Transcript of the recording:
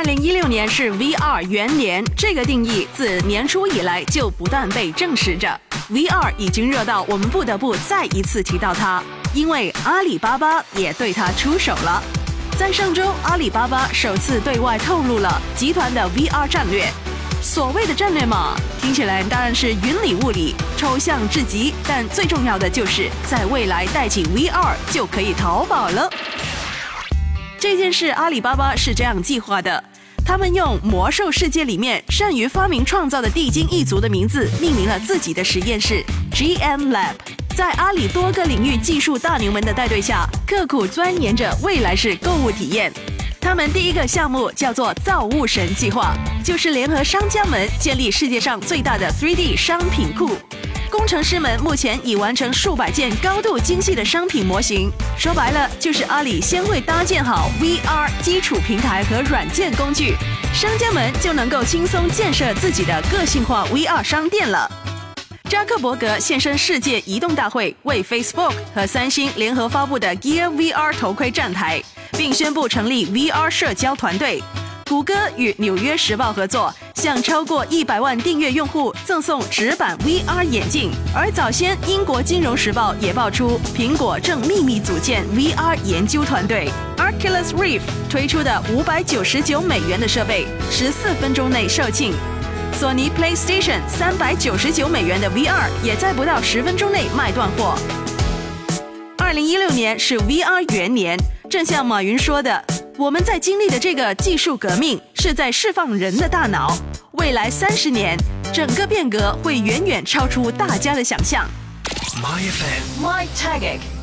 二零一六年是 VR 元年，这个定义自年初以来就不断被证实着。VR 已经热到我们不得不再一次提到它，因为阿里巴巴也对它出手了。在上周，阿里巴巴首次对外透露了集团的 VR 战略。所谓的战略嘛，听起来当然是云里雾里、抽象至极，但最重要的就是在未来带起 VR 就可以淘宝了。这件事，阿里巴巴是这样计划的：他们用魔兽世界里面善于发明创造的地精一族的名字命名了自己的实验室 GM Lab。在阿里多个领域技术大牛们的带队下，刻苦钻研着未来式购物体验。他们第一个项目叫做“造物神计划”，就是联合商家们建立世界上最大的 3D 商品库。工程师们目前已完成数百件高度精细的商品模型，说白了就是阿里先会搭建好 VR 基础平台和软件工具，商家们就能够轻松建设自己的个性化 VR 商店了。扎克伯格现身世界移动大会，为 Facebook 和三星联合发布的 Gear VR 头盔站台，并宣布成立 VR 社交团队。谷歌与《纽约时报》合作，向超过一百万订阅用户赠送纸板 VR 眼镜。而早先，英国《金融时报》也爆出，苹果正秘密组建 VR 研究团队。Oculus Rift 推出的五百九十九美元的设备，十四分钟内售罄。索尼 PlayStation 三百九十九美元的 VR 也在不到十分钟内卖断货。二零一六年是 VR 元年，正像马云说的。我们在经历的这个技术革命，是在释放人的大脑。未来三十年，整个变革会远远超出大家的想象。My FM，My Tagic。